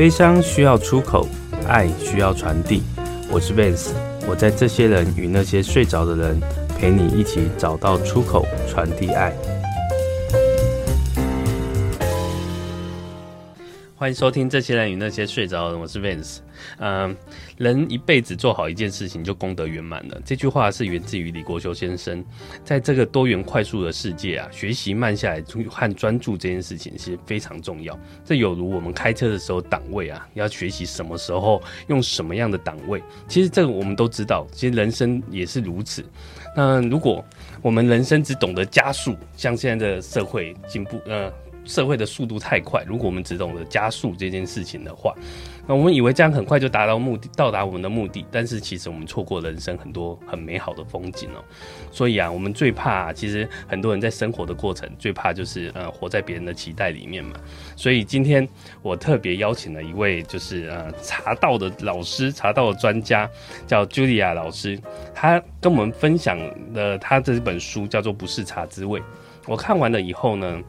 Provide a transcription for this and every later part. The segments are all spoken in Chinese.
悲伤需要出口，爱需要传递。我是 Vance，我在这些人与那些睡着的人，陪你一起找到出口，传递爱。欢迎收听《这些人与那些睡着的人》，我是 Vance。嗯，人一辈子做好一件事情就功德圆满了。这句话是源自于李国修先生。在这个多元快速的世界啊，学习慢下来和专注这件事情其实非常重要。这有如我们开车的时候档位啊，要学习什么时候用什么样的档位。其实这个我们都知道，其实人生也是如此。那如果我们人生只懂得加速，像现在的社会进步，呃。社会的速度太快，如果我们只懂得加速这件事情的话，那我们以为这样很快就达到目的，到达我们的目的。但是其实我们错过人生很多很美好的风景哦。所以啊，我们最怕，其实很多人在生活的过程最怕就是呃活在别人的期待里面嘛。所以今天我特别邀请了一位就是呃茶道的老师，茶道的专家叫 Julia 老师，他跟我们分享的他这本书叫做《不是茶滋味》。我看完了以后呢。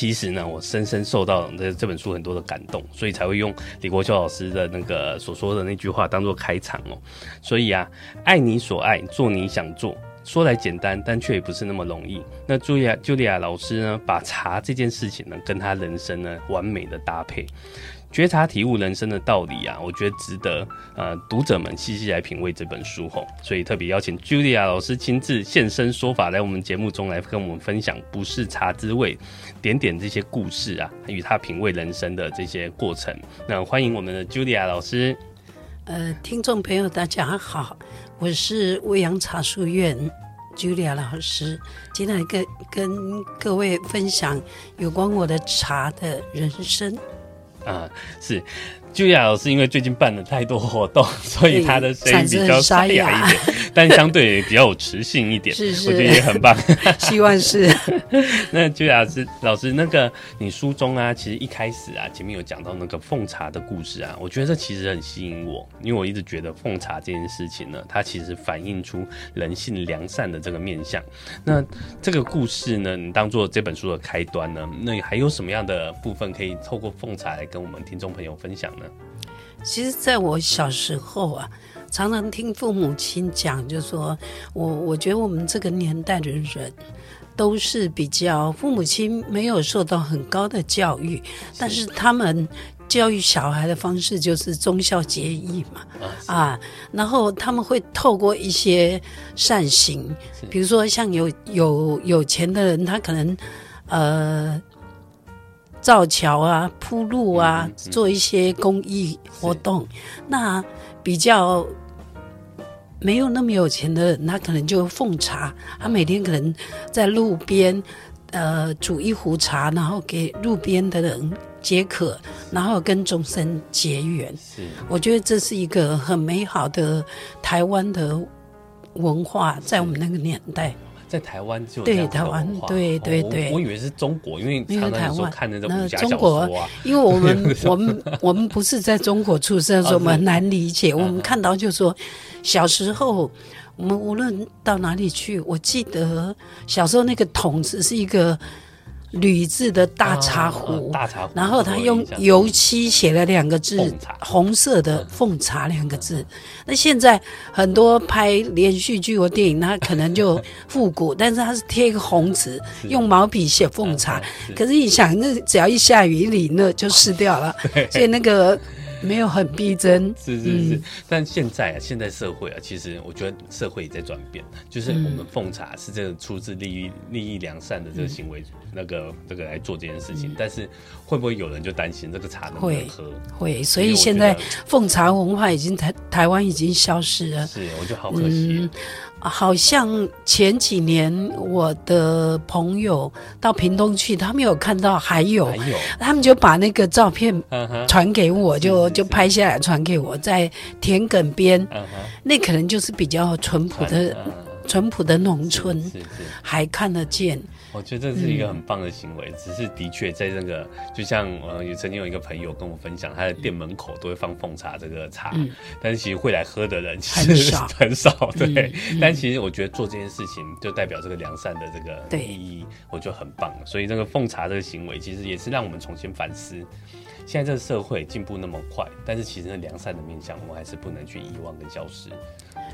其实呢，我深深受到这这本书很多的感动，所以才会用李国修老师的那个所说的那句话当做开场哦。所以啊，爱你所爱，做你想做，说来简单，但却也不是那么容易。那茱莉亚茱莉亚老师呢，把茶这件事情呢，跟他人生呢完美的搭配。觉察体悟人生的道理啊，我觉得值得呃读者们细细来品味这本书吼，所以特别邀请 Julia 老师亲自现身说法，来我们节目中来跟我们分享不是茶滋味点点这些故事啊，与他品味人生的这些过程。那欢迎我们的 Julia 老师。呃，听众朋友大家好，我是未央茶书院 Julia 老师，今天来跟跟各位分享有关我的茶的人生。啊，是。茱莉亚老师因为最近办了太多活动，所以他的声音比较沙哑一点，但相对也比较有磁性一点，是是，我觉得也很棒。希望是。那茱莉亚老师，老师那个你书中啊，其实一开始啊，前面有讲到那个奉茶的故事啊，我觉得这其实很吸引我，因为我一直觉得奉茶这件事情呢，它其实反映出人性良善的这个面相。那这个故事呢，你当做这本书的开端呢，那你还有什么样的部分可以透过奉茶来跟我们听众朋友分享？其实，在我小时候啊，常常听父母亲讲，就说我我觉得我们这个年代的人都是比较父母亲没有受到很高的教育，但是他们教育小孩的方式就是忠孝节义嘛，啊，然后他们会透过一些善行，比如说像有有有钱的人，他可能呃。造桥啊，铺路啊，做一些公益活动。那比较没有那么有钱的人，他可能就奉茶。他每天可能在路边，呃，煮一壶茶，然后给路边的人解渴，然后跟众生结缘。是，我觉得这是一个很美好的台湾的文化，在我们那个年代。在台湾就对台湾对对对、哦，我以为是中国，因为常常说看那种武侠小说啊。中国，因为我们 我们我们不是在中国出生，所以我们很难理解。我们看到就说，小时候我们无论到哪里去，我记得小时候那个桶子是一个。铝制的大茶壶，大茶壶，然后他用油漆写了两个字，红色的“奉茶”两个字。那现在很多拍连续剧或电影，他可能就复古，但是他是贴一个红纸，用毛笔写“奉茶”。可是你想，那只要一下雨，一淋那就 湿掉了，所以那个。没有很逼真，是是是，嗯、但现在啊，现在社会啊，其实我觉得社会也在转变，就是我们奉茶是这个出自利益、利益良善的这个行为，嗯、那个这个来做这件事情，嗯、但是会不会有人就担心这个茶能不能喝？会，会，所以现在奉茶文化已经台台湾已经消失了，是，我觉得好可惜。嗯好像前几年我的朋友到屏东去，他们有看到还有，还有。他们就把那个照片传给我，就就拍下来传给我，在田埂边，那可能就是比较淳朴的淳朴的农村，是是还看得见。我觉得这是一个很棒的行为，嗯、只是的确在那个，就像呃，也曾经有一个朋友跟我分享，他的店门口都会放奉茶这个茶，嗯、但是其实会来喝的人其实很少，很少，对。嗯、但其实我觉得做这件事情就代表这个良善的这个意义，我觉得很棒。所以这个奉茶这个行为，其实也是让我们重新反思。现在这个社会进步那么快，但是其实那良善的面向，我们还是不能去遗忘跟消失。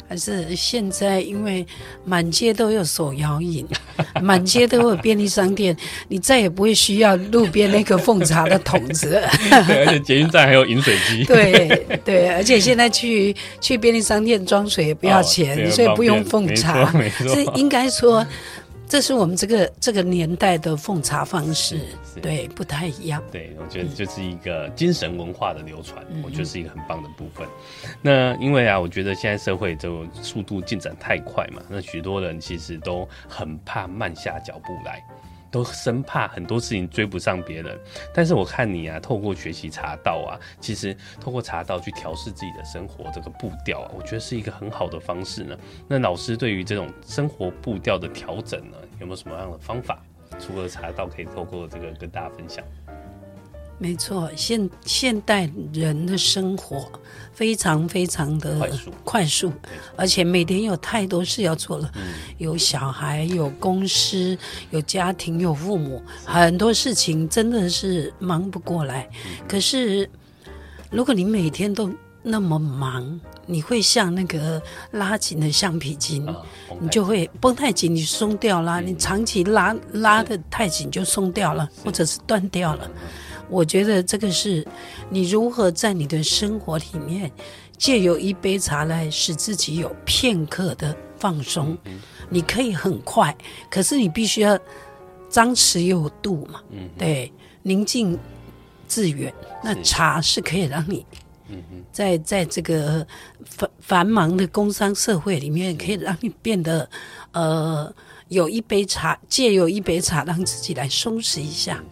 还是现在，因为满街都有手摇饮，满街都有便利商店，你再也不会需要路边那个奉茶的桶子。对，而且捷运站还有饮水机。对对，而且现在去去便利商店装水也不要钱，哦、所以不用奉茶。这应该说。这是我们这个这个年代的奉茶方式，对，不太一样。对，我觉得这是一个精神文化的流传，嗯、我觉得是一个很棒的部分。那因为啊，我觉得现在社会就速度进展太快嘛，那许多人其实都很怕慢下脚步来。都生怕很多事情追不上别人，但是我看你啊，透过学习茶道啊，其实透过茶道去调试自己的生活这个步调啊，我觉得是一个很好的方式呢。那老师对于这种生活步调的调整呢，有没有什么样的方法？除了茶道，可以透过这个跟大家分享。没错，现现代人的生活非常非常的快速，快速，而且每天有太多事要做了，嗯、有小孩，有公司，有家庭，有父母，很多事情真的是忙不过来。嗯、可是，如果你每天都那么忙，你会像那个拉紧的橡皮筋，啊、你就会绷太紧，你松掉了；嗯、你长期拉拉的太紧，就松掉了，或者是断掉了。我觉得这个是你如何在你的生活里面借由一杯茶来使自己有片刻的放松。你可以很快，可是你必须要张弛有度嘛。对，宁静致远。那茶是可以让你在在这个繁繁忙的工商社会里面，可以让你变得呃有一杯茶，借由一杯茶让自己来松弛一下。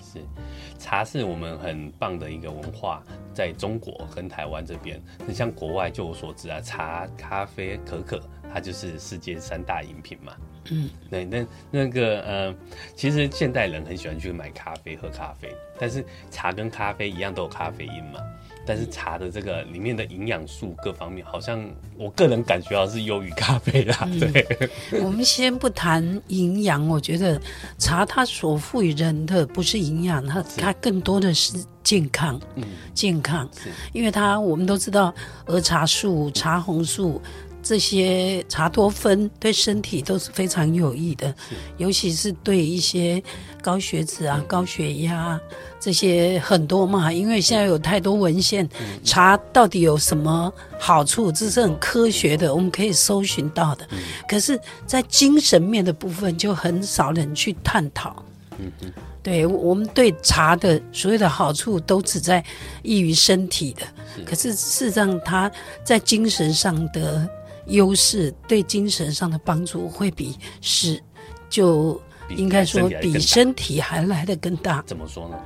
茶是我们很棒的一个文化，在中国跟台湾这边，你像国外，就我所知啊，茶、咖啡、可可，它就是世界三大饮品嘛。嗯，对，那那个呃，其实现代人很喜欢去买咖啡喝咖啡，但是茶跟咖啡一样都有咖啡因嘛。但是茶的这个里面的营养素各方面，好像我个人感觉到是优于咖啡啦。对，嗯、我们先不谈营养，我觉得茶它所赋予人的不是营养，它它更多的是健康。嗯，健康，是因为它我们都知道儿茶素、茶红素。这些茶多酚对身体都是非常有益的，尤其是对一些高血脂啊、高血压这些很多嘛。因为现在有太多文献，嗯、茶到底有什么好处，这是很科学的，我们可以搜寻到的。嗯、可是，在精神面的部分，就很少人去探讨。嗯嗯，对，我们对茶的所有的好处都只在益于身体的，是可是事实上，它在精神上的。优势对精神上的帮助会比是，就应该说比身体还来得更大。怎么说呢？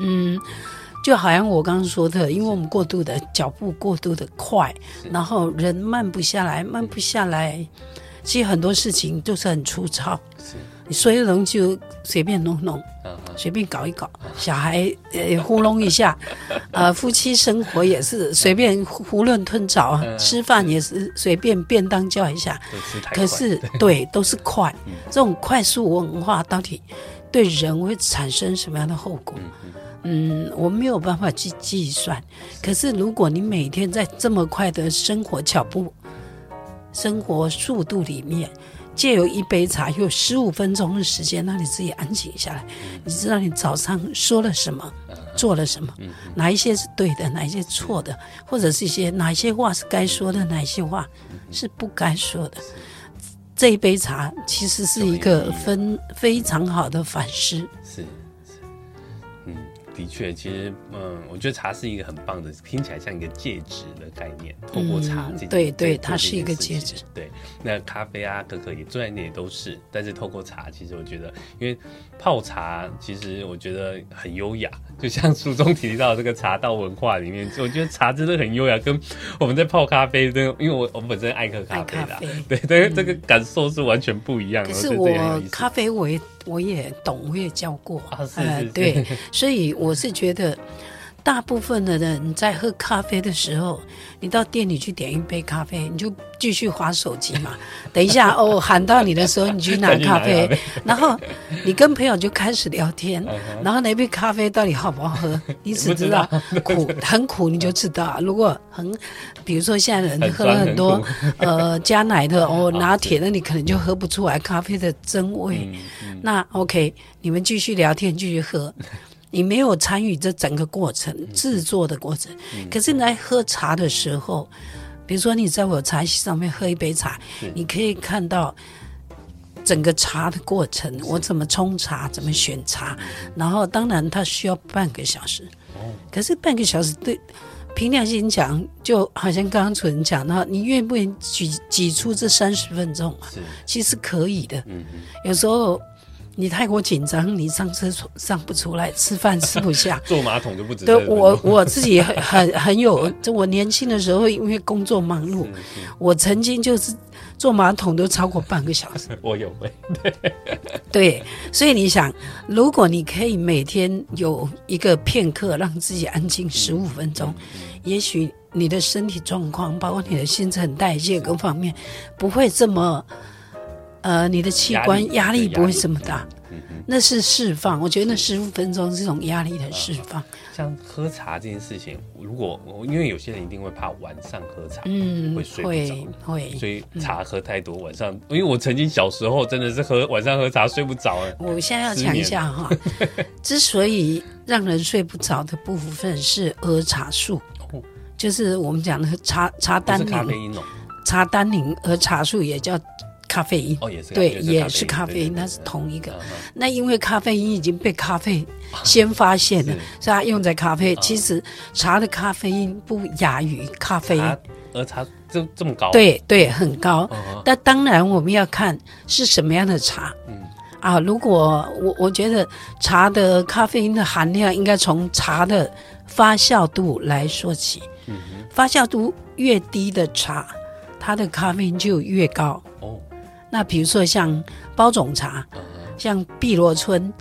嗯，就好像我刚刚说的，因为我们过度的脚步过度的快，然后人慢不下来，慢不下来，其实很多事情都是很粗糙。是。你所有人就随便弄弄，随便搞一搞，小孩呃糊弄一下，呃夫妻生活也是随便囫囵吞枣，吃饭也是随便便当叫一下。可是 对，都是快，这种快速文化到底对人会产生什么样的后果？嗯，我没有办法去计算。可是如果你每天在这么快的生活脚步、生活速度里面，借由一杯茶，有十五分钟的时间，让你自己安静下来。你知道你早上说了什么，做了什么，哪一些是对的，哪一些错的，或者是一些哪一些话是该说的，哪一些话是不该说的。这一杯茶其实是一个分非常好的反思。的确，其实，嗯，我觉得茶是一个很棒的，听起来像一个戒指的概念。透过茶嗯、对对，它是一个戒指。对，那咖啡啊、可可也在那也都是，但是透过茶，其实我觉得，因为泡茶，其实我觉得很优雅。就像书中提到这个茶道文化里面，我觉得茶真的很优雅，跟我们在泡咖啡，那因为我我本身爱喝咖啡的，啡对，但是这个感受是完全不一样的。可是我咖啡我也。我也懂，我也教过。啊，是是是。呃，对，所以我是觉得。大部分的人在喝咖啡的时候，你到店里去点一杯咖啡，你就继续划手机嘛。等一下哦，喊到你的时候，你去拿 咖啡，然后你跟朋友就开始聊天，然后那杯咖啡到底好不好喝，你只知道苦，很苦你就知道。如果很，比如说现在人喝了很多呃加奶的哦拿铁，那你可能就喝不出来咖啡的真味。那 OK，你们继续聊天，继续喝。你没有参与这整个过程制作的过程，可是你在喝茶的时候，比如说你在我茶席上面喝一杯茶，你可以看到整个茶的过程，我怎么冲茶，怎么选茶，然后当然它需要半个小时，可是半个小时对凭良心讲，就好像刚刚主持人讲到，你愿不愿意挤挤出这三十分钟啊？其实可以的，有时候。你太过紧张，你上厕所上不出来，吃饭吃不下，坐马桶就不止。对，我我自己很很很有，就我年轻的时候，因为工作忙碌，我曾经就是坐马桶都超过半个小时。我有对，对，所以你想，如果你可以每天有一个片刻让自己安静十五分钟，也许你的身体状况，包括你的新陈代谢各方面，不会这么。呃，你的器官压力不会这么大，那是释放。我觉得那十五分钟是这种压力的释放。像喝茶这件事情，如果因为有些人一定会怕晚上喝茶，嗯，会睡不着，会，所以茶喝太多，晚上，因为我曾经小时候真的是喝晚上喝茶睡不着。我现在要讲一下哈，之所以让人睡不着的部分是喝茶素，就是我们讲的茶茶单宁，茶单宁和茶素也叫。咖啡因哦，也是对，也是咖啡因，那是同一个。那因为咖啡因已经被咖啡先发现了，所以它用在咖啡。其实茶的咖啡因不亚于咖啡因，而茶这这么高？对对，很高。但当然我们要看是什么样的茶。嗯啊，如果我我觉得茶的咖啡因的含量应该从茶的发酵度来说起。嗯，发酵度越低的茶，它的咖啡因就越高。哦。那比如说像包种茶，像碧螺春，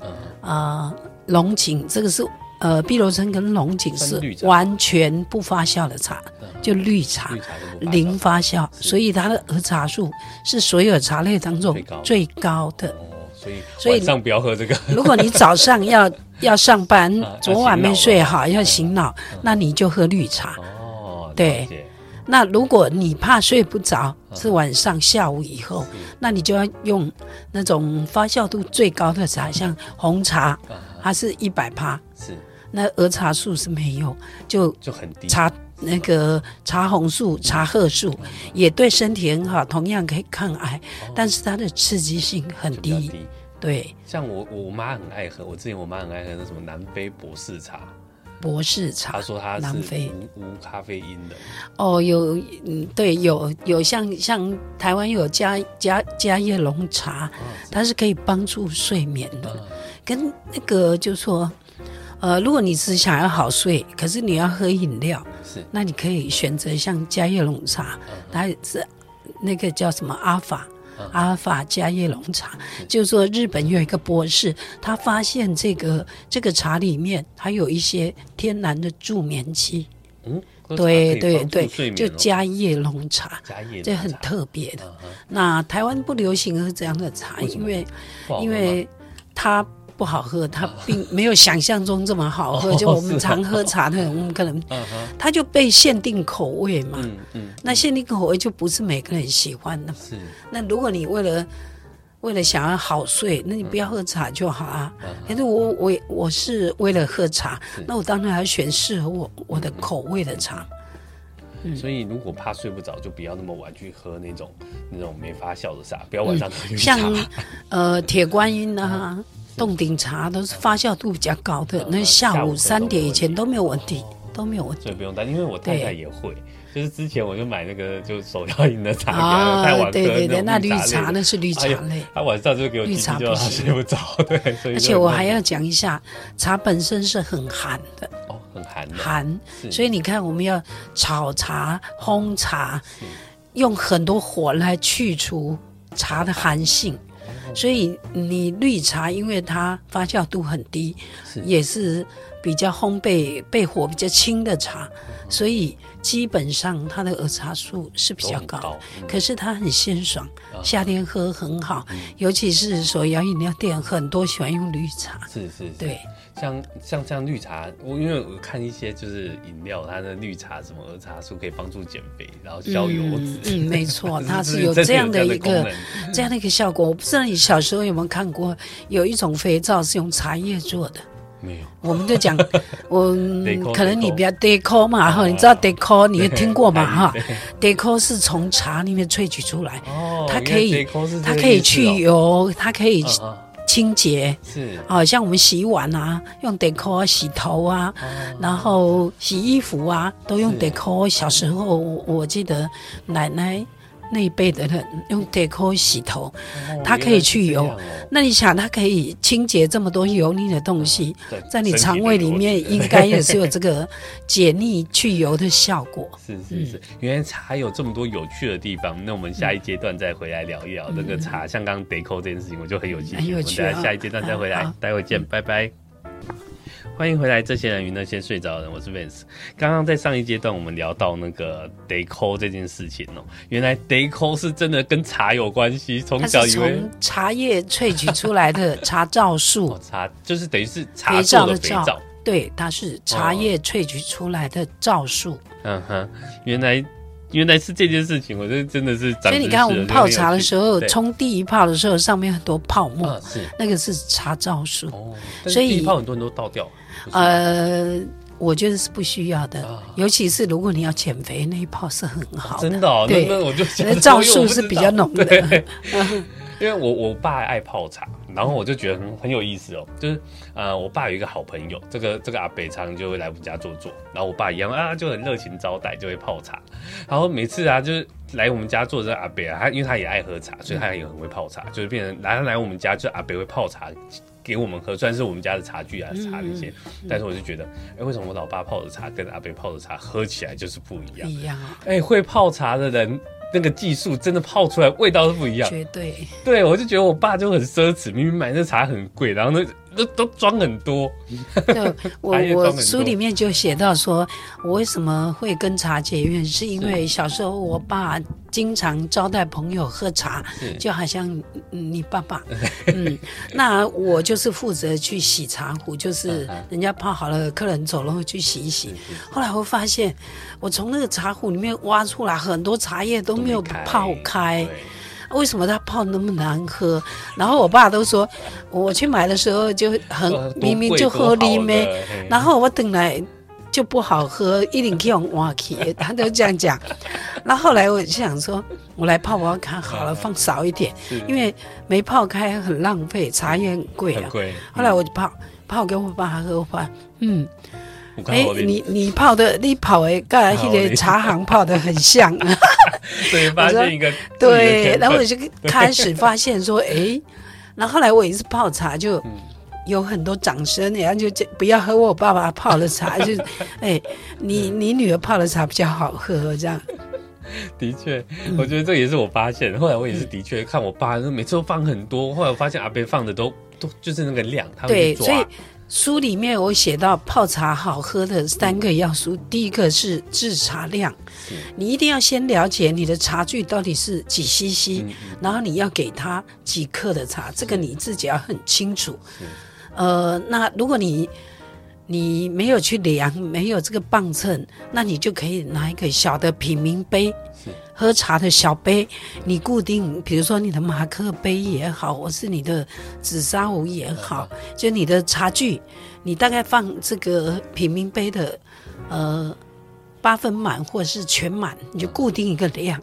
呃，龙井，这个是呃，碧螺春跟龙井是完全不发酵的茶，就绿茶，零发酵，所以它的儿茶素是所有茶类当中最高的。所以，所以晚上不要喝这个。如果你早上要 要上班，昨晚没睡好要醒脑，那你就喝绿茶。哦，对。那如果你怕睡不着，是晚上下午以后，那你就要用那种发酵度最高的茶，像红茶，它是一百趴，是。那儿茶素是没有，就就很低。茶那个茶红素、茶褐素也对身体很好，同样可以抗癌，但是它的刺激性很低。对，像我我妈很爱喝，我之前我妈很爱喝那什么南非博士茶。博士茶，他说他是南非无咖啡因的。哦，有，嗯，对，有有像像台湾有加加加叶龙茶，它是可以帮助睡眠的。跟那个就说，呃，如果你只想要好睡，可是你要喝饮料，是，那你可以选择像加叶龙茶，它是那个叫什么阿法。阿尔法加叶龙茶，就是说日本有一个博士，他发现这个这个茶里面还有一些天然的助眠剂。嗯，对对对，就加叶龙茶，这很特别的。那台湾不流行喝这样的茶，因为因为它。不好喝，它并没有想象中这么好喝。就我们常喝茶的人，我们可能，它就被限定口味嘛。那限定口味就不是每个人喜欢的。是。那如果你为了为了想要好睡，那你不要喝茶就好啊。可是我我我是为了喝茶，那我当然要选适合我我的口味的茶。所以如果怕睡不着，就不要那么晚去喝那种那种没发酵的茶，不要晚上喝。像呃铁观音啊。冻顶茶都是发酵度比较高的，那下午三点以前都没有问题，都没有问题。所以不用担心，因为我太太也会，就是之前我就买那个就手摇饮的茶，太晚喝。对对对，那绿茶那是绿茶类，他晚上就给我绿茶，就睡不着。对，而且我还要讲一下，茶本身是很寒的哦，很寒。寒，所以你看我们要炒茶、烘茶，用很多火来去除茶的寒性。所以你绿茶因为它发酵度很低，是。也是比较烘焙焙火比较轻的茶，所以基本上它的儿茶素是比较高，高嗯、可是它很鲜爽，啊、夏天喝很好，嗯、尤其是手摇饮料店很多喜欢用绿茶，是是，是，对。像像像绿茶，我因为我看一些就是饮料，它的绿茶什么儿茶素可以帮助减肥，然后消油脂。嗯，嗯，没错，它是有这样的一个这样的一个效果。我不知道你小时候有没有看过，有一种肥皂是用茶叶做的。没有。我们就讲，我可能你比较 deco 嘛哈，你知道 deco 你也听过嘛哈？deco 是从茶里面萃取出来，它可以它可以去油，它可以。清洁是啊，像我们洗碗啊，用 Deco 洗头啊，哦、然后洗衣服啊，都用 Deco 是小时候我记得奶奶。那一辈的人用 Deco 洗头，它可以去油。那你想，它可以清洁这么多油腻的东西，在你肠胃里面应该也是有这个解腻去油的效果。是是是，原来茶有这么多有趣的地方。那我们下一阶段再回来聊一聊那个茶，像刚刚 Deco 这件事情，我就很有兴趣。很有趣。我们下一阶段再回来，待会见，拜拜。欢迎回来，这些人与那些睡着的人，我是 Vance。刚刚在上一阶段，我们聊到那个 Deco 这件事情哦，原来 Deco 是真的跟茶有关系。从小以为茶叶萃取出来的茶皂素，哦、茶就是等于是茶皂的肥皂，对，它是茶叶萃取出来的皂素。哦、嗯哼，原来原来是这件事情，我这真的是。所以你看，我们泡茶的时候，冲第一泡的时候，上面很多泡沫，那个是茶皂素。哦，所以第一泡很多人都倒掉。呃，我觉得是不需要的，啊、尤其是如果你要减肥，那一泡是很好的。真的、哦，对，那我就那皂素是比较浓的。因为我 我爸爱泡茶，然后我就觉得很很有意思哦。就是呃，我爸有一个好朋友，这个这个阿北常就会来我们家坐坐，然后我爸一样啊，就很热情招待，就会泡茶。然后每次啊，就是来我们家坐这个阿北啊，他因为他也爱喝茶，所以他也很会泡茶，就是变成来来我们家就阿北会泡茶。给我们喝，虽然是我们家的茶具啊、茶那些，嗯、但是我就觉得，哎，为什么我老爸泡的茶跟阿北泡的茶喝起来就是不一样？一样啊！哎，会泡茶的人，那个技术真的泡出来味道是不一样。绝对。对，我就觉得我爸就很奢侈，明明买那茶很贵，然后那。都都装很多，对，我 我书里面就写到说，我为什么会跟茶结怨，是因为小时候我爸经常招待朋友喝茶，就好像你爸爸，嗯，那我就是负责去洗茶壶，就是人家泡好了，客人走了会去洗一洗。后来我发现，我从那个茶壶里面挖出来很多茶叶都没有泡开。为什么他泡那么难喝？然后我爸都说，我去买的时候就很明明就喝里面，然后我等来就不好喝，一定可以用挖起，他都这样讲。那后，后来我就想说，我来泡泡看好了，放少一点，因为没泡开很浪费，茶叶很贵啊。后来我就泡泡给我爸喝，我爸嗯。哎、欸，你你泡的，你泡的跟那个茶行泡的很像，对发现一个对，然后我就开始发现说，哎、欸，然后后来我一次泡茶就有很多掌声，然后就不要喝我爸爸泡的茶，就哎、欸，你你女儿泡的茶比较好喝，这样。的确，我觉得这也是我发现。后来我也是的确看我爸，每次都放很多，后来我发现阿伯放的都都就是那个量，他会去抓。书里面我写到泡茶好喝的三个要素，第一个是制茶量，你一定要先了解你的茶具到底是几 CC，然后你要给他几克的茶，这个你自己要很清楚。呃，那如果你你没有去量，没有这个磅秤，那你就可以拿一个小的品茗杯。喝茶的小杯，你固定，比如说你的马克杯也好，或是你的紫砂壶也好，就你的茶具，你大概放这个品茗杯的，呃，八分满或者是全满，你就固定一个量，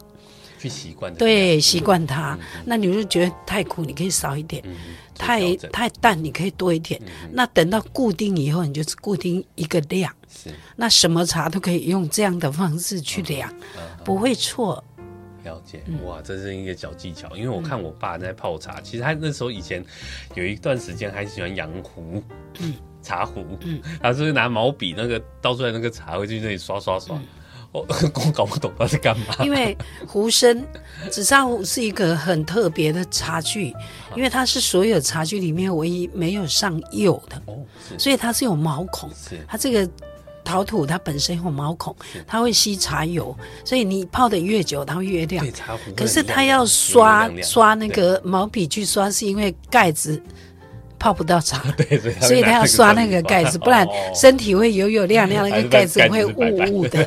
去习惯。对，习惯它。那你就觉得太苦，你可以少一点；太太淡，你可以多一点。那等到固定以后，你就是固定一个量。是。那什么茶都可以用这样的方式去量。不会错，了解哇，这是一个小技巧。因为我看我爸在泡茶，其实他那时候以前有一段时间还喜欢养壶，茶壶，他是拿毛笔那个倒出来那个茶，会去那里刷刷刷。我我搞不懂他是干嘛。因为壶身紫砂壶是一个很特别的茶具，因为它是所有茶具里面唯一没有上釉的，哦，所以它是有毛孔，是它这个。陶土它本身有毛孔，它会吸茶油，所以你泡的越久，它会越亮。可是它要刷刷那个毛笔去刷，是因为盖子。泡不到茶，对，所以他要刷那个盖子，不然身体会油油亮亮，那个盖子会雾雾的。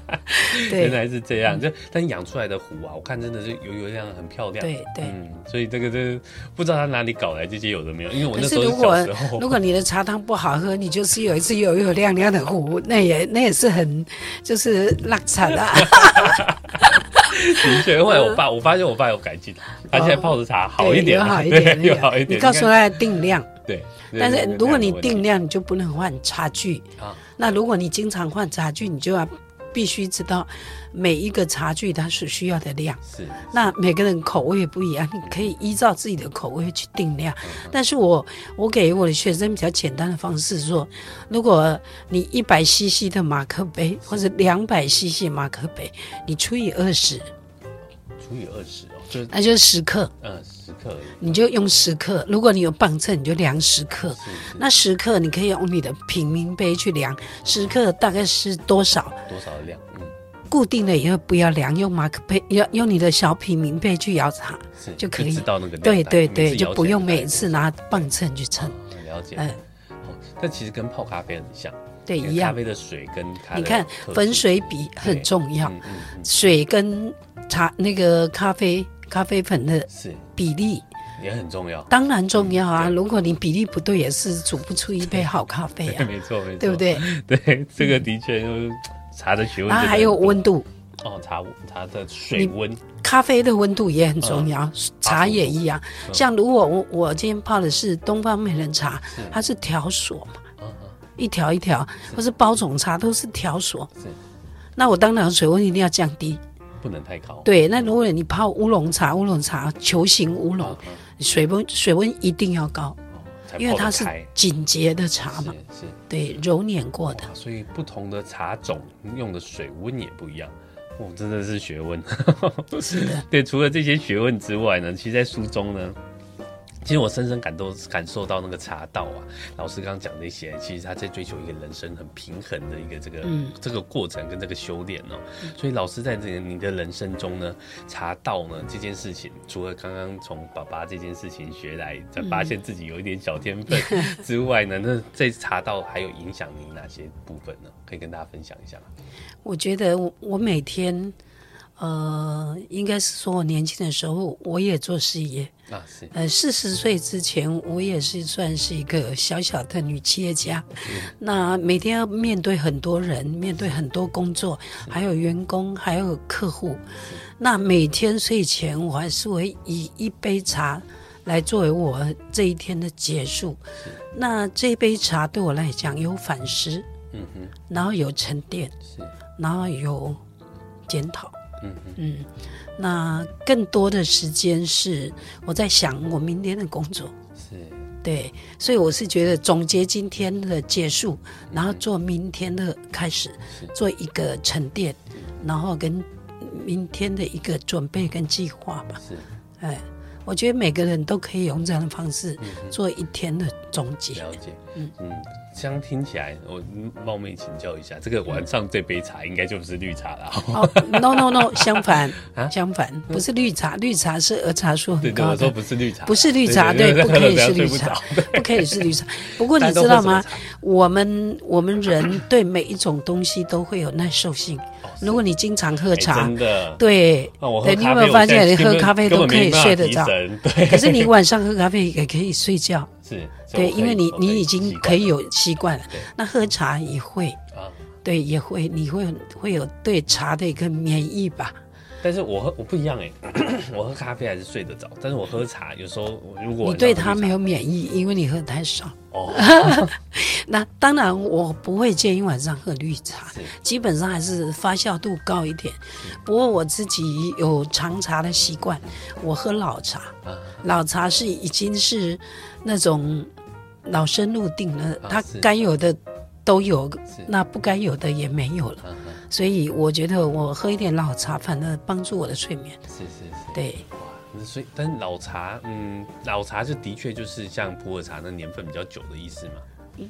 对，原来是这样。就但养出来的壶啊，我看真的是油油亮，很漂亮。对对，嗯，所以这个这不知道他哪里搞来这些有的没有，因为我那时候小时候，如果你的茶汤不好喝，你就是有一次油油亮亮的壶，那也那也是很就是烂惨啊。的确，后来我爸，我发现我爸有改进，他现在泡的茶好一点，好一点，又好一点。你告诉他定量，对。但是如果你定量，你就不能换茶具啊。那如果你经常换茶具，你就要必须知道每一个茶具它所需要的量。是。那每个人口味不一样，你可以依照自己的口味去定量。但是我我给我的学生比较简单的方式说，如果你一百 CC 的马克杯或者两百 CC 马克杯，你除以二十。除以二十哦，就是那就是十克。嗯，十克。你就用十克。如果你有磅秤，你就量十克。那十克你可以用你的品茗杯去量，十克大概是多少？多少的量？嗯。固定的以后不要量，用马克杯，要用你的小品茗杯去摇茶就可以。知道那个量。对对对，就不用每次拿磅秤去称。了解。嗯。但其实跟泡咖啡很像。对，一样。咖啡的水跟咖啡。你看粉水比很重要，水跟。茶那个咖啡咖啡粉的比例也很重要，当然重要啊！如果你比例不对，也是煮不出一杯好咖啡啊。没错，没错，对不对？对，这个的确就是茶的学问。它还有温度哦，茶茶的水温，咖啡的温度也很重要，茶也一样。像如果我我今天泡的是东方美人茶，它是条索嘛，一条一条，或是包种茶都是条索。那我当然水温一定要降低。不能太高。对，那如果你泡乌龙茶，乌龙茶球形乌龙，水温水温一定要高，因为它是紧结的茶嘛，是，对，揉捻过的。所以不同的茶种用的水温也不一样，哦，真的是学问。是的，对，除了这些学问之外呢，其实在书中呢。其实我深深感动感受到那个茶道啊，老师刚刚讲那些，其实他在追求一个人生很平衡的一个这个、嗯、这个过程跟这个修炼哦。所以老师在这个你的人生中呢，茶道呢这件事情，除了刚刚从爸爸这件事情学来，才发现自己有一点小天分 之外呢，那在茶道还有影响你哪些部分呢？可以跟大家分享一下吗。我觉得我我每天。呃，应该是说我年轻的时候，我也做事业啊，是。呃，四十岁之前，我也是算是一个小小的女企业家。那每天要面对很多人，面对很多工作，还有员工，还有客户。那每天睡前，我还是会以一杯茶来作为我这一天的结束。那这杯茶对我来讲有反思，嗯哼，然后有沉淀，是，然后有检讨。嗯嗯，那更多的时间是我在想我明天的工作，是，对，所以我是觉得总结今天的结束，然后做明天的开始，做一个沉淀，然后跟明天的一个准备跟计划吧。是，哎，我觉得每个人都可以用这样的方式做一天的总结。了解，嗯。嗯。这样听起来，我冒昧请教一下，这个晚上这杯茶应该就不是绿茶了。哦，no no no，相反啊，相反不是绿茶，绿茶是儿茶素很高我说不是绿茶，不是绿茶，对，不可以是绿茶，不可以是绿茶。不过你知道吗？我们我们人对每一种东西都会有耐受性。如果你经常喝茶，真的对，对，你有没有发现你喝咖啡都可以睡得着？对，可是你晚上喝咖啡也可以睡觉。是。对，因为你你已经可以有习惯了，那喝茶也会啊，对，也会，你会会有对茶的一个免疫吧。但是我喝我不一样哎，我喝咖啡还是睡得着，但是我喝茶有时候如果你对它没有免疫，因为你喝太少哦。那当然我不会建议晚上喝绿茶，基本上还是发酵度高一点。不过我自己有尝茶的习惯，我喝老茶，老茶是已经是那种。老生入定了，它该有的都有，那不该有的也没有了。所以我觉得我喝一点老茶，反而帮助我的睡眠。是是是，对。哇，所以但是老茶，嗯，老茶就的确就是像普洱茶那年份比较久的意思嘛。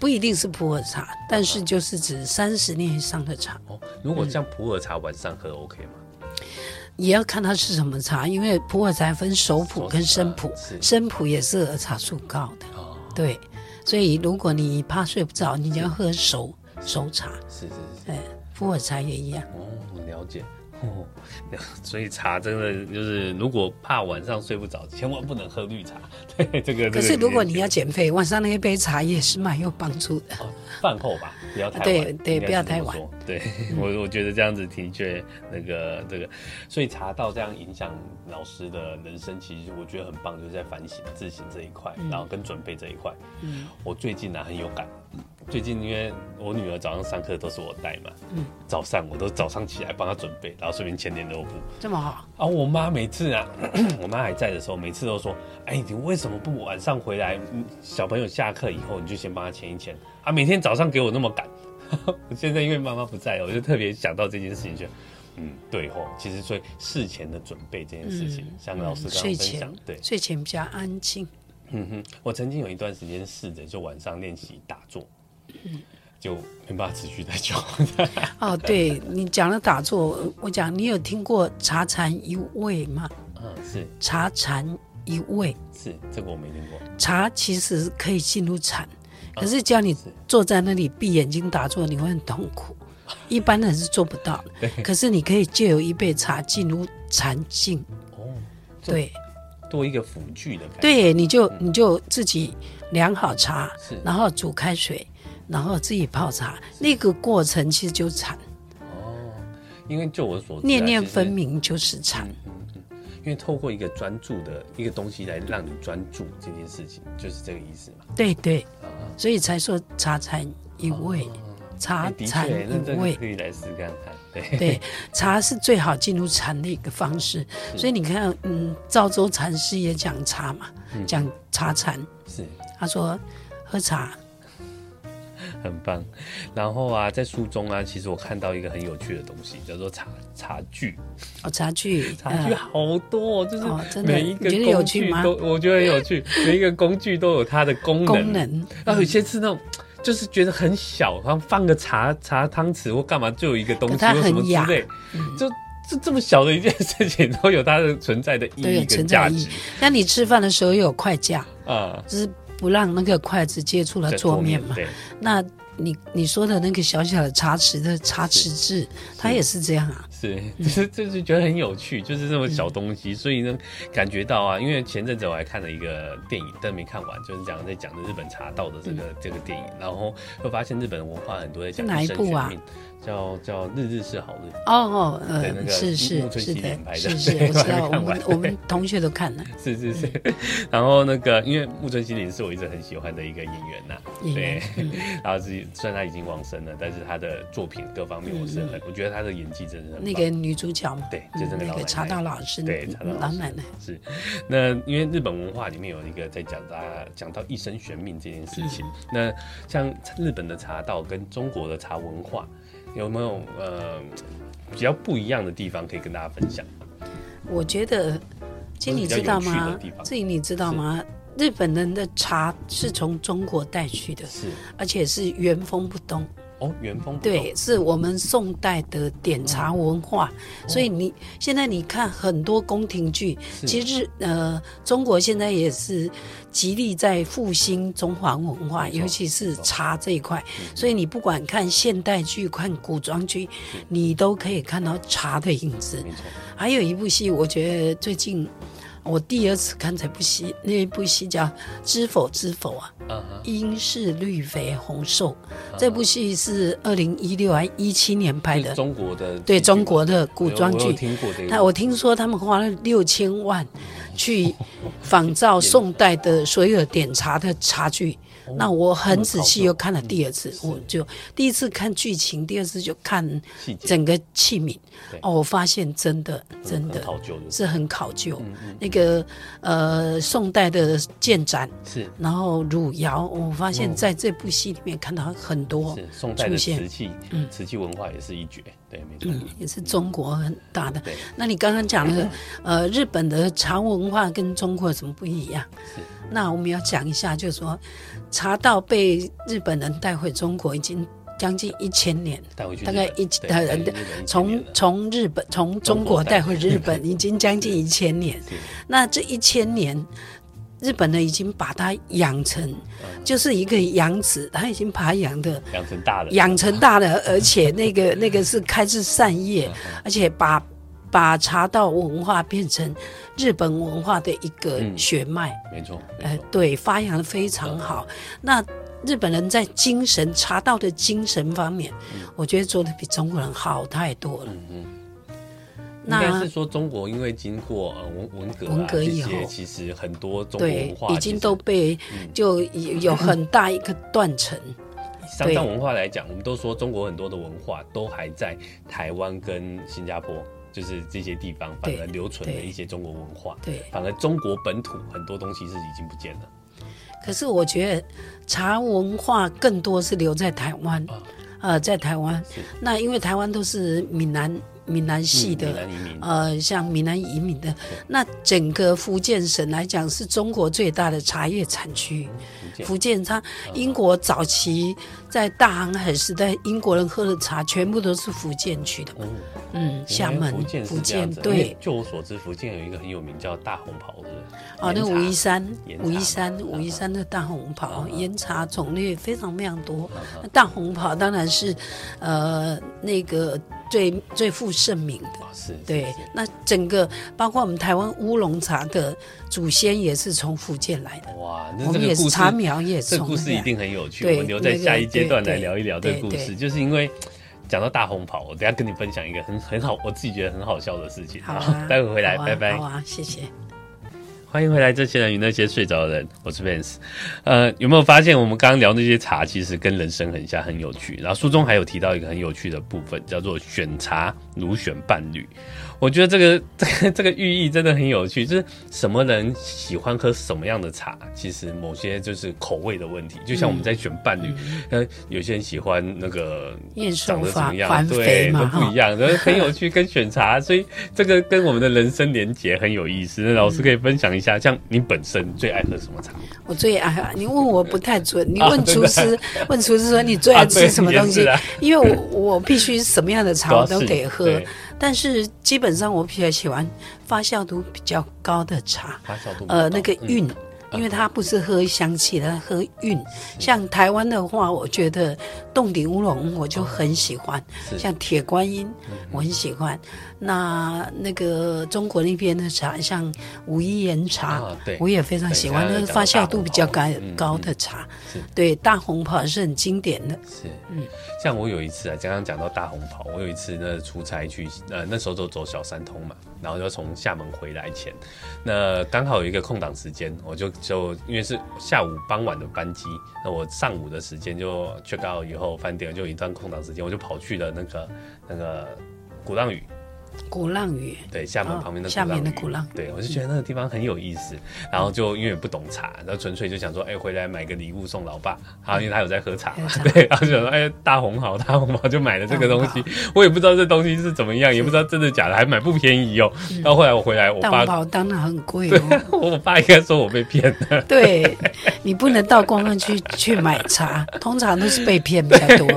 不一定是普洱茶，但是就是指三十年以上的茶。哦，如果像普洱茶晚上喝 OK 吗？嗯，也要看它是什么茶，因为普洱茶分熟普跟生普，生普也是儿茶素高的。哦，对，所以如果你怕睡不着，你就要喝熟熟茶。是是是，对，普洱茶也一样。哦，我了解。哦，所以茶真的就是，如果怕晚上睡不着，千万不能喝绿茶。对，这个。可是如果你要减肥，晚上那一杯茶也是蛮有帮助的。哦，饭后吧，不要太晚。对对，不要太晚。对 我，我觉得这样子的确那个这个，所以茶道这样影响老师的人生，其实我觉得很棒，就是在反省自省这一块，然后跟准备这一块。嗯，我最近呢很有感。最近因为我女儿早上上课都是我带嘛，嗯，早上我都早上起来帮她准备，然后顺便签点肉布，这么好啊！我妈每次啊，我妈还在的时候，每次都说：“哎，你为什么不晚上回来？小朋友下课以后你就先帮他签一签啊！”每天早上给我那么赶，我 现在因为妈妈不在了，我就特别想到这件事情，就嗯，对吼，其实所以事前的准备这件事情，嗯、像老师刚刚分享，对，睡前比较安静。嗯哼，我曾经有一段时间试着就晚上练习打坐。嗯，就没办法持续太久。哦，对你讲了打坐，我讲你有听过茶禅一味吗？嗯，是茶禅一味，是这个我没听过。茶其实可以进入禅，可是叫你坐在那里闭眼睛打坐，你会很痛苦，一般人是做不到 的。可是你可以借由一杯茶进入禅境。哦，对，多一个辅具的感觉。对，你就你就自己量好茶，然后煮开水。然后自己泡茶，那个过程其实就禅。哦，因为就我所知，念念分明就是禅。嗯嗯嗯。因为透过一个专注的一个东西来让你专注这件事情，就是这个意思嘛。对对。所以才说茶禅一味，茶禅一味可以来试看看。对对，茶是最好进入禅的一个方式。所以你看，嗯，赵州禅师也讲茶嘛，讲茶禅。是。他说喝茶。很棒，然后啊，在书中啊，其实我看到一个很有趣的东西，叫做茶茶具。哦，茶具，茶具好多，哦，就是每一个工具都，我觉得很有趣，每一个工具都有它的功能。功能，然后有些是那种，就是觉得很小，然后放个茶茶汤匙或干嘛，就有一个东西或什么之类，就这这么小的一件事情，都有它的存在的意义跟价值。那你吃饭的时候又有筷架啊，就是。不让那个筷子接触了桌面嘛？对。那你你说的那个小小的茶匙的茶匙制，它也是这样啊？是，就是就是觉得很有趣，就是这么小东西，所以呢，感觉到啊，因为前阵子我还看了一个电影，但没看完，就是讲在讲的日本茶道的这个这个电影，然后会发现日本文化很多在讲哪一部啊？叫叫日日是好日。哦哦，呃，是是是的，是是，我知道，我们我们同学都看了，是 是是，然后那个因为木村希林是我一直很喜欢的一个演员呐，对，然后是虽然他已经往生了，但是他的作品各方面我是很，我觉得他的演技真的很。那个女主角嘛，对，就是那个茶道老师，对，茶道老奶奶。是。那因为日本文化里面有一个在讲他讲到一生悬命这件事情，那像日本的茶道跟中国的茶文化。有没有呃比较不一样的地方可以跟大家分享？我觉得，其实你知道吗？自己你知道吗？日本人的茶是从中国带去的，是，而且是原封不动。哦，原封。对，是我们宋代的点茶文化。哦、所以你现在你看很多宫廷剧，其实呃，中国现在也是极力在复兴中华文化，尤其是茶这一块。所以你不管看现代剧、看古装剧，你都可以看到茶的影子。还有一部戏，我觉得最近。我第二次看这部戏，那一部戏叫《知否知否》啊，应是绿肥红瘦。Uh huh. 这部戏是二零一六还一七年拍的，中国的对中国的古装剧。我听说他们花了六千万去仿照宋代的所有点茶的茶具，那我很仔细又看了第二次，我就第一次看剧情，第二次就看整个器皿。哦，我发现真的真的是很考究。那个呃，宋代的建盏是，然后汝窑，我发现在这部戏里面看到很多宋代的瓷器，嗯，瓷器文化也是一绝。对，没错，也是中国很大的。那你刚刚讲的呃，日本的茶文化跟中国有什么不一样？那我们要讲一下，就是说。茶道被日本人带回中国已经将近一千年，大概一呃，从从日本从中国带回日本已经将近一千年。那这一千年，日本呢已经把它养成，就是一个养子，他已经把它养的养成大了，养成大了，而且那个 那个是开枝散叶，而且把。把茶道文化变成日本文化的一个血脉，嗯、没错，呃，对，发扬的非常好。嗯、那日本人在精神茶道的精神方面，嗯、我觉得做的比中国人好太多了。嗯嗯。那应该是说中国因为经过呃文文革、啊、文革以后，其实很多中国文化已经都被就有很大一个断层。上上文化来讲，我们都说中国很多的文化都还在台湾跟新加坡。就是这些地方反而留存了一些中国文化，对，对，反而中国本土很多东西是已经不见了。可是我觉得茶文化更多是留在台湾，啊、呃，在台湾。那因为台湾都是闽南闽南系的，嗯、呃，像闽南移民的。那整个福建省来讲，是中国最大的茶叶产区。福建它，英国早期在大航海时代，英国人喝的茶全部都是福建去的。嗯嗯，厦门、福建对。就我所知，福建有一个很有名叫大红袍的。哦，那武夷山，武夷山，武夷山的大红袍岩茶种类非常非常多。大红袍当然是，呃，那个最最负盛名的。是。对，那整个包括我们台湾乌龙茶的祖先也是从福建来的。哇，那这个故事，茶苗也是。这个故事一定很有趣，我们留在下一阶段来聊一聊这个故事，就是因为。讲到大红袍，我等下跟你分享一个很很好，我自己觉得很好笑的事情。好、啊，待会回来，啊、拜拜。好啊，谢谢。欢迎回来，这些人与那些睡着的人，我是 Vance。呃，有没有发现我们刚刚聊那些茶，其实跟人生很像，很有趣。然后书中还有提到一个很有趣的部分，叫做选茶如选伴侣。我觉得这个 这个这个寓意真的很有趣，就是什么人喜欢喝什么样的茶，其实某些就是口味的问题。就像我们在选伴侣，呃、嗯，有些人喜欢那个长得怎么样，对，都不一样，然后很有趣。跟选茶，所以这个跟我们的人生连结很有意思。那老师可以分享一下，像你本身最爱喝什么茶？我最爱啊，你问我不太准，你问厨师，啊、问厨师说你最爱吃什么东西？啊、因为我我必须什么样的茶我都得喝。但是基本上我比较喜欢发酵度比较高的茶，发酵度呃那个韵，嗯、因为它不是喝香气，它喝韵。像台湾的话，我觉得冻顶乌龙我就很喜欢，像铁观音我很喜欢。那那个中国那边的茶，像武夷岩茶，哦、我也非常喜欢，那个发酵度比较高高的茶。对，大红袍是很经典的。是，嗯，像我有一次啊，刚刚讲到大红袍，我有一次呢出差去，呃，那时候就走小三通嘛，然后就从厦门回来前，那刚好有一个空档时间，我就就因为是下午傍晚的班机，那我上午的时间就 check out 以后饭店就有一段空档时间，我就跑去了那个那个鼓浪屿。鼓浪屿，对，厦门旁边的下面的鼓浪，对，我就觉得那个地方很有意思。然后就因为不懂茶，然后纯粹就想说，哎，回来买个礼物送老爸。好，因为他有在喝茶嘛，对，然后就想说，哎，大红袍，大红袍，就买了这个东西。我也不知道这东西是怎么样，也不知道真的假的，还买不便宜哦。然后后来我回来，我爸大红袍当然很贵哦。我爸应该说我被骗了。对，你不能到公安去去买茶，通常都是被骗比较多。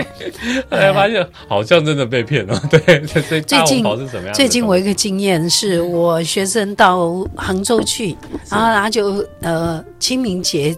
后来发现好像真的被骗了。对，所以大红袍是什么样？最近我一个经验是我学生到杭州去，然后他就呃清明节，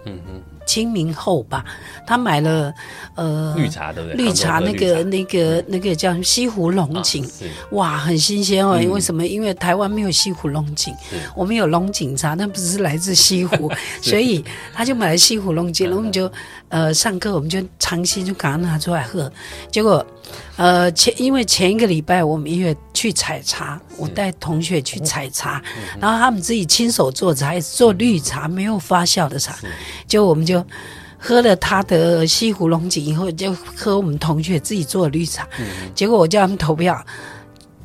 清明后吧，他买了呃绿茶对不对？绿茶那个那个那个叫西湖龙井，哇，很新鲜哦。为什么？因为台湾没有西湖龙井，我们有龙井茶，但不是来自西湖，所以他就买了西湖龙井，然后我们就呃上课我们就长期就赶快拿出来喝，结果。呃，前因为前一个礼拜我们因为去采茶，我带同学去采茶，然后他们自己亲手做茶，做绿茶，没有发酵的茶，就我们就喝了他的西湖龙井以后，就喝我们同学自己做的绿茶，嗯、结果我叫他们投票。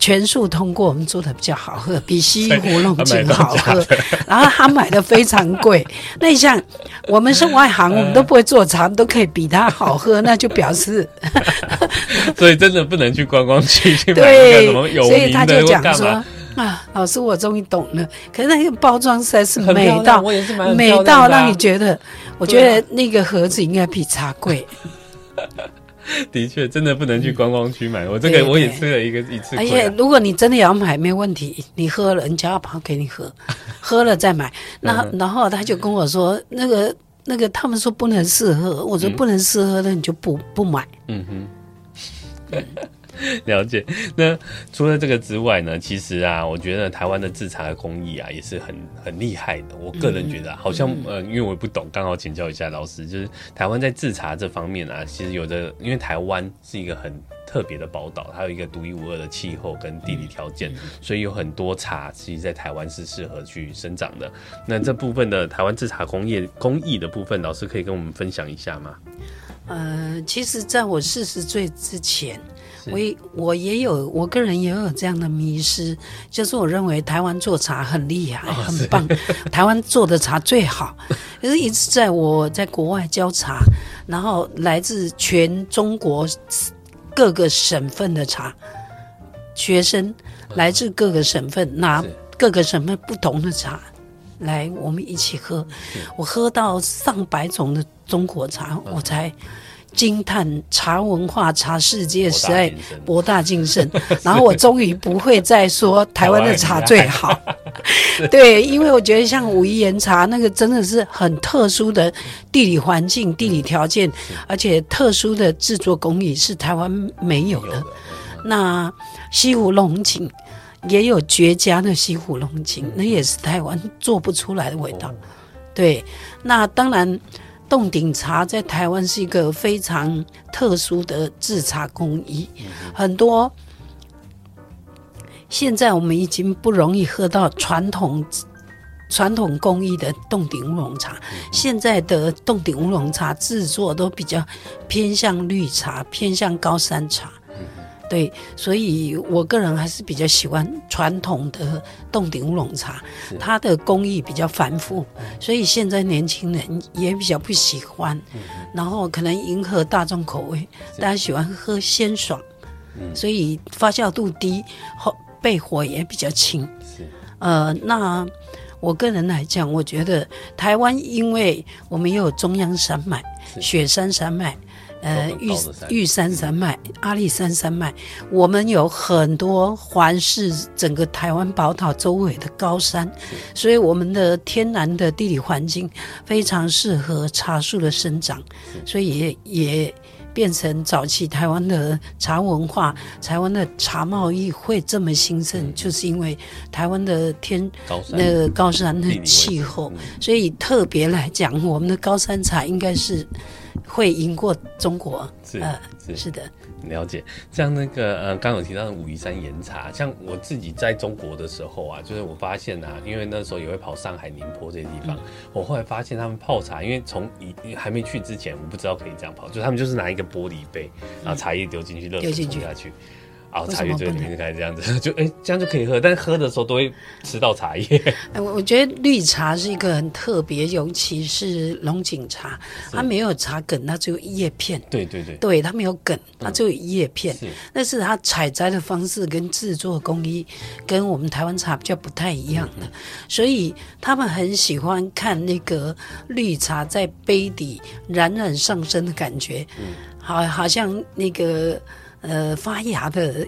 全数通过，我们做的比较好喝，比西湖龙井 好喝。然后他买的非常贵，那像我们是外行，我们都不会做茶，都可以比他好喝，那就表示。所以真的不能去观光区去买对什么有名的，所以他就讲说啊，老师我终于懂了。可是那个包装实在是美到，美到让你觉得，我觉得那个盒子应该比茶贵。的确，真的不能去观光区买。我这个我也吃了一个一次。而且，如果你真的要买，没问题，你喝了，人家要跑给你喝，喝了再买。那然后他就跟我说，那个那个，他们说不能试喝，我说不能试喝，那你就不不买。嗯哼。了解。那除了这个之外呢？其实啊，我觉得台湾的制茶的工艺啊，也是很很厉害的。我个人觉得，好像呃，因为我不懂，刚好请教一下老师，就是台湾在制茶这方面啊，其实有的，因为台湾是一个很特别的宝岛，它有一个独一无二的气候跟地理条件，所以有很多茶，其实在台湾是适合去生长的。那这部分的台湾制茶工业工艺的部分，老师可以跟我们分享一下吗？呃，其实在我四十岁之前。我我也有，我个人也有这样的迷失，就是我认为台湾做茶很厉害，很棒，台湾做的茶最好。可是，一直在我在国外教茶，然后来自全中国各个省份的茶学生，来自各个省份拿各个省份不同的茶来，我们一起喝。我喝到上百种的中国茶，我才。惊叹茶文化、茶世界实在博大精深，然后我终于不会再说台湾的茶最好。对，因为我觉得像武夷岩茶那个真的是很特殊的地理环境、地理条件，而且特殊的制作工艺是台湾没有的。那西湖龙井也有绝佳的西湖龙井，那也是台湾做不出来的味道。对，那当然。冻顶茶在台湾是一个非常特殊的制茶工艺，很多现在我们已经不容易喝到传统传统工艺的洞顶乌龙茶。现在的洞顶乌龙茶制作都比较偏向绿茶，偏向高山茶。对，所以我个人还是比较喜欢传统的洞顶乌龙茶，它的工艺比较繁复，所以现在年轻人也比较不喜欢。然后可能迎合大众口味，大家喜欢喝鲜爽，所以发酵度低，后焙火也比较轻。呃，那我个人来讲，我觉得台湾因为我们也有中央山脉、雪山山脉。呃，玉玉山山脉、阿里山山脉，我们有很多环视整个台湾宝岛周围的高山，所以我们的天然的地理环境非常适合茶树的生长，所以也也变成早期台湾的茶文化、台湾的茶贸易会这么兴盛，就是因为台湾的天那个高山的气候，所以特别来讲，我们的高山茶应该是。会赢过中国，是呃，是。是的，了解。像那个呃，刚有提到的武夷山岩茶，像我自己在中国的时候啊，就是我发现啊，因为那时候也会跑上海、宁波这些地方，嗯、我后来发现他们泡茶，因为从以还没去之前，我不知道可以这样泡，就他们就是拿一个玻璃杯，然后茶叶丢进去，热水冲下去。熬茶叶就应该这样子，就哎、欸，这样就可以喝。但是喝的时候都会吃到茶叶。我我觉得绿茶是一个很特别，尤其是龙井茶，它没有茶梗，它只有叶片。对对对，对它没有梗，它只有叶片。嗯、是，但是它采摘的方式跟制作工艺跟我们台湾茶比较不太一样的，嗯、所以他们很喜欢看那个绿茶在杯底冉冉上升的感觉，嗯，好，好像那个。呃，发芽的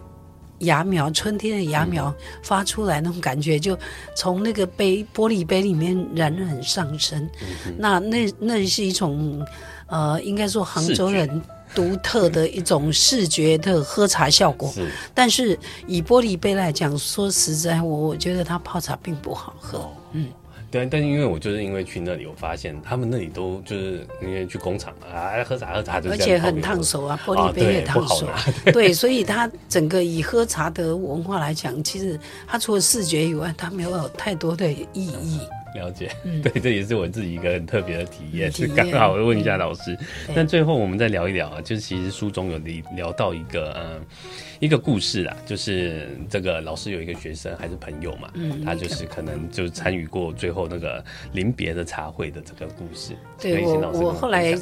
芽苗，春天的芽苗发出来那种感觉，就从那个杯玻璃杯里面冉冉上升。嗯、那那那是一种呃，应该说杭州人独特的一种视觉的喝茶效果。是但是以玻璃杯来讲，说实在，我我觉得它泡茶并不好喝。哦、嗯。对，但是因为我就是因为去那里，我发现他们那里都就是因为去工厂啊，喝茶喝茶就，而且很烫手啊，玻璃杯也烫手。啊、对，对，所以它整个以喝茶的文化来讲，其实它除了视觉以外，它没有太多的意义。了解，嗯、对，这也是我自己一个很特别的体验，是 刚好我问一下老师。那最后我们再聊一聊啊，就是其实书中有聊到一个嗯一个故事啊，就是这个老师有一个学生还是朋友嘛，嗯，他就是可能就参与过最后那个临别的茶会的这个故事。对，我我后来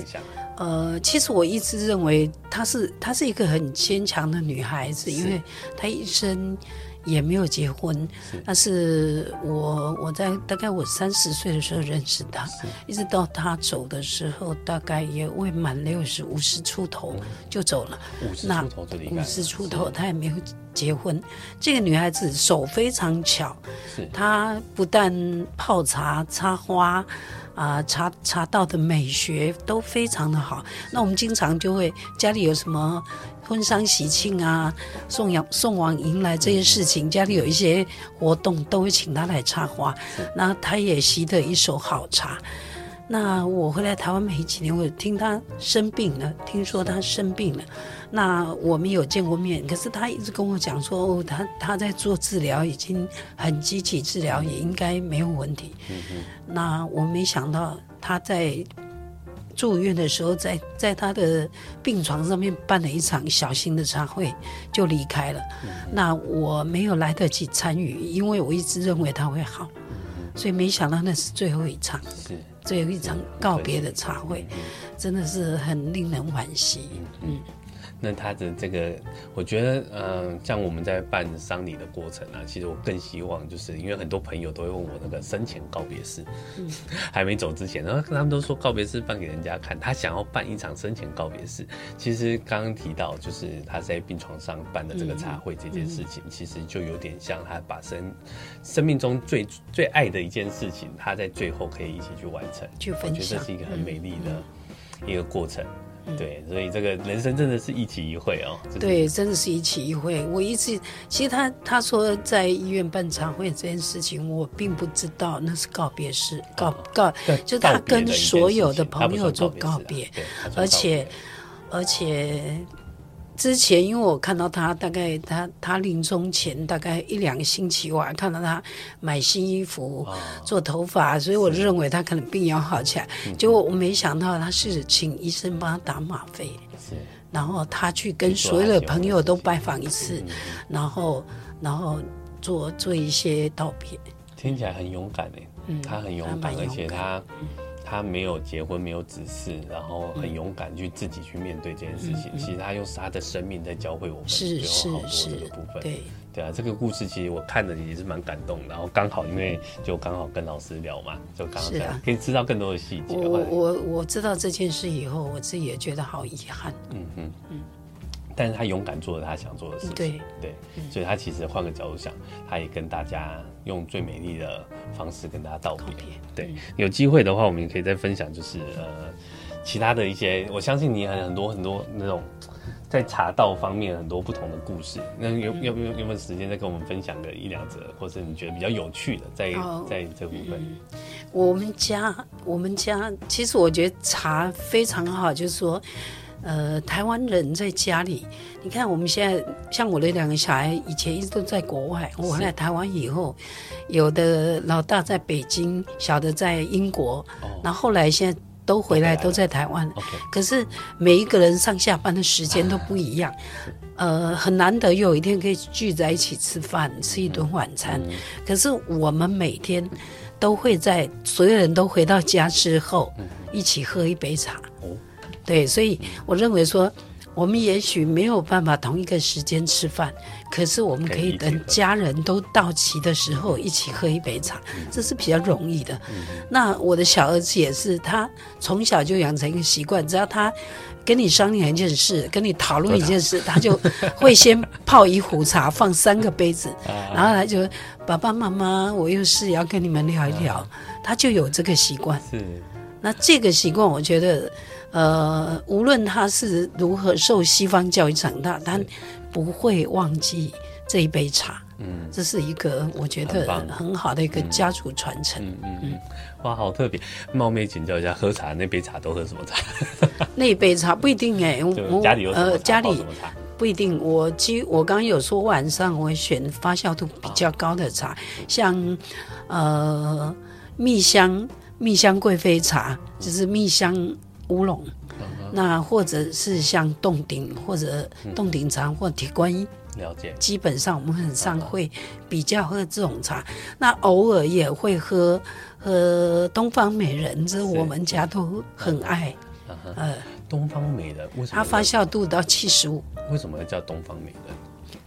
呃，其实我一直认为她是她是一个很坚强的女孩子，因为她一生。也没有结婚，是但是我我在大概我三十岁的时候认识他，一直到他走的时候，大概也未满六十，五十出头就走了。五十出头，五十出头，他也没有结婚。这个女孩子手非常巧，她不但泡茶、插花，啊、呃，茶茶道的美学都非常的好。那我们经常就会家里有什么。婚丧喜庆啊，送养送往迎来这些事情，家里有一些活动，都会请他来插花。那他也习得一手好茶。那我回来台湾没几年，我听他生病了，听说他生病了。那我们有见过面，可是他一直跟我讲说，哦，他他在做治疗，已经很积极治疗，也应该没有问题。那我没想到他在。住院的时候在，在在他的病床上面办了一场小型的茶会，就离开了。嗯、那我没有来得及参与，因为我一直认为他会好，嗯、所以没想到那是最后一场，最后一场告别的茶会，真的是很令人惋惜。嗯。嗯那他的这个，我觉得，嗯、呃，像我们在办丧礼的过程啊，其实我更希望，就是因为很多朋友都会问我那个生前告别式，嗯、还没走之前，然后他们都说告别式办给人家看，他想要办一场生前告别式。其实刚刚提到，就是他在病床上办的这个茶会这件事情，嗯、其实就有点像他把生生命中最最爱的一件事情，他在最后可以一起去完成，我觉得这是一个很美丽的一个过程。对，所以这个人生真的是一期一会哦。对，真的是一期一会。我一直其实他他说在医院办茶会这件事情，我并不知道那是告别式，告告，就他跟所有的朋友做告别，而且而且。之前，因为我看到他，大概他他临终前大概一两个星期，我还看到他买新衣服、哦、做头发，所以我认为他可能病要好起来。是结果我没想到他是请医生帮他打吗啡，是然后他去跟所有的朋友都拜访一次，然后然后做做一些道别。听起来很勇敢诶，嗯，他很勇敢，而且他。他没有结婚，没有子嗣，然后很勇敢去自己去面对这件事情。其实他用他的生命在教会我们最后好多这个部分。对对啊，这个故事其实我看的也是蛮感动的。然后刚好因为就刚好跟老师聊嘛，就刚好可以知道更多的细节。我我我知道这件事以后，我自己也觉得好遗憾。嗯嗯嗯。但是他勇敢做了他想做的事情，对对，所以他其实换个角度想，他也跟大家用最美丽的方式跟大家道别。对，有机会的话，我们也可以再分享，就是呃，其他的一些，我相信你很很多很多那种在茶道方面很多不同的故事。那有有没有有没有时间再跟我们分享个一两则，或是你觉得比较有趣的，在在这部分？我们家我们家其实我觉得茶非常好，就是说。呃，台湾人在家里，你看我们现在像我的两个小孩，以前一直都在国外。我回来台湾以后，有的老大在北京，小的在英国，然后后来现在都回来，都在台湾。可是每一个人上下班的时间都不一样，呃，很难得有一天可以聚在一起吃饭，吃一顿晚餐。可是我们每天都会在所有人都回到家之后，一起喝一杯茶。对，所以我认为说，我们也许没有办法同一个时间吃饭，可是我们可以等家人都到齐的时候一起喝一杯茶，这是比较容易的。那我的小儿子也是，他从小就养成一个习惯，只要他跟你商量一件事，跟你讨论一件事，他就会先泡一壶茶，放三个杯子，然后他就爸爸妈妈，我有事要跟你们聊一聊，他就有这个习惯。是，那这个习惯，我觉得。呃，无论他是如何受西方教育长大，他不会忘记这一杯茶。嗯，这是一个我觉得很好的一个家族传承。嗯嗯嗯，哇，好特别！冒昧请教一下，喝茶那杯茶都喝什么茶？那杯茶不一定哎、欸，我家里有呃家里不一定。我其实我刚刚有说晚上我会选发酵度比较高的茶，像呃。蜜香蜜香贵妃茶，就是蜜香乌龙。那或者是像洞顶或者洞顶茶或铁观音，了解。基本上我们很常会比较喝这种茶，那偶尔也会喝喝东方美人，这我们家都很爱。呃，东方美人为什么？它发酵度到七十五。为什么要叫东方美人？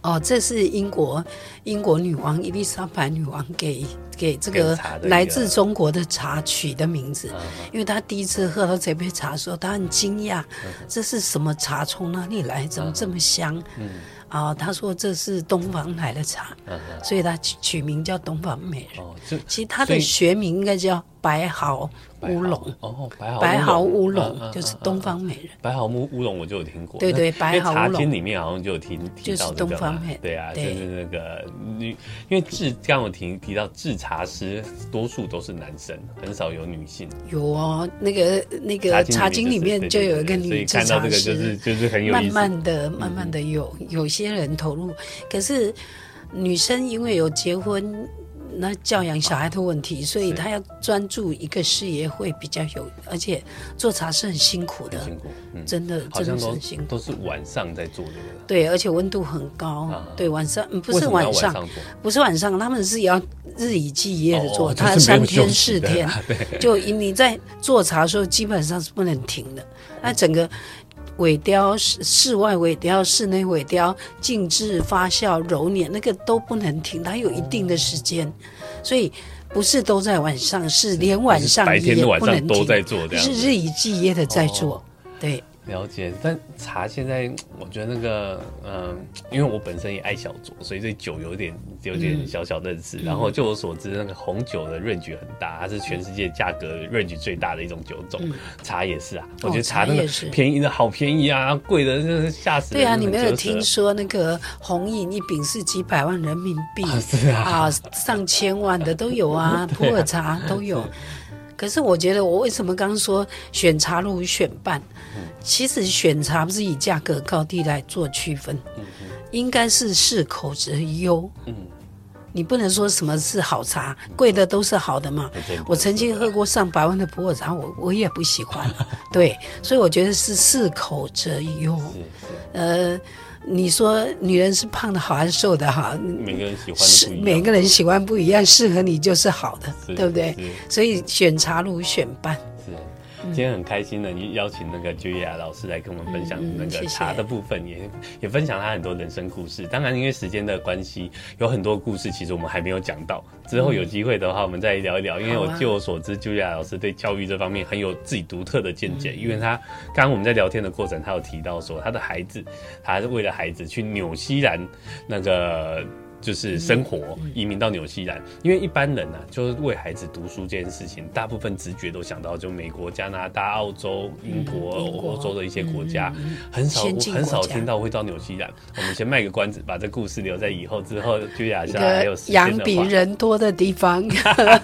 哦，这是英国英国女王伊丽莎白女王给给这个来自中国的茶取的名字，因为她第一次喝到这杯茶的时候，她很惊讶，这是什么茶？从哪里来？怎么这么香？嗯。啊，他说这是东方来的茶，嗯、所以她取取名叫东方美人。哦，其实他的学名应该叫白毫乌龙。哦，白毫乌龙就是东方美人。白毫乌乌龙我就有听过。对对，白毫乌龙。茶经里面好像就有听提到这个。东方美人。对啊，就是那个女，因为制刚刚我提提到制茶师多数都是男生，很少有女性。有哦，那个那个茶经里面就有一个女制茶师。看到这个就是就是很有意思。慢慢的，慢慢的有有些。些人投入，可是女生因为有结婚，那教养小孩的问题，所以他要专注一个事业会比较有，而且做茶是很辛苦的，辛苦，真的真的是很辛苦，都是晚上在做的。对，而且温度很高，对，晚上不是晚上，不是晚上，他们是要日以继夜的做，他三天四天，就你在做茶的时候基本上是不能停的，那整个。萎雕室室外尾雕，室内尾雕，静置发酵揉捻，那个都不能停，它有一定的时间，所以不是都在晚上，是连晚上也不能停，白天晚上都在做，是日以继夜的在做，哦、对。了解，但茶现在我觉得那个，嗯、呃，因为我本身也爱小酌，所以对酒有点有点小小认识。嗯、然后就我所知，那个红酒的 range 很大，它是全世界价格 range 最大的一种酒种。嗯、茶也是啊，我觉得茶那个便宜的好便宜啊，贵的就是吓死人。对啊，你没有听说那个红饮一饼是几百万人民币？啊是啊，啊，上千万的都有啊，普洱茶都有。可是我觉得，我为什么刚刚说选茶如选伴？嗯、其实选茶不是以价格高低来做区分，应该是适口择优。嗯，你不能说什么是好茶，贵的都是好的嘛。嗯、我曾经喝过上百万的普洱茶，我我也不喜欢。对，所以我觉得是适口择优。呃。你说女人是胖的好还是瘦的好？每个人喜欢是每个人喜欢不一样，适合你就是好的，对不对？所以选茶如选伴。今天很开心的，你邀请那个 Julia 老师来跟我们分享那个茶的部分，也也分享他很多人生故事。当然，因为时间的关系，有很多故事其实我们还没有讲到。之后有机会的话，我们再聊一聊。因为我据我所知，Julia 老师对教育这方面很有自己独特的见解。因为他刚刚我们在聊天的过程，他有提到说，他的孩子，他是为了孩子去纽西兰那个。就是生活移民到纽西兰，因为一般人呢、啊，就是为孩子读书这件事情，大部分直觉都想到就美国、加拿大、澳洲、英国、欧洲的一些国家，很少很少听到会到纽西兰。我们先卖个关子，把这故事留在以后之后，居雅下来还有时间比人多的地方，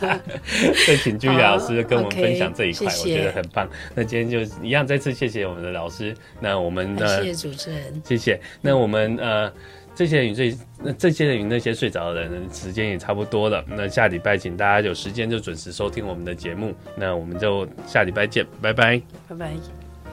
再请居雅老师跟我们分享这一块，我觉得很棒。那今天就一样，再次谢谢我们的老师。那我们的谢谢主持人，谢谢。那我们呃。这些人与这那这些人与那些睡着的人，时间也差不多了。那下礼拜请大家有时间就准时收听我们的节目。那我们就下礼拜见，拜拜，拜拜。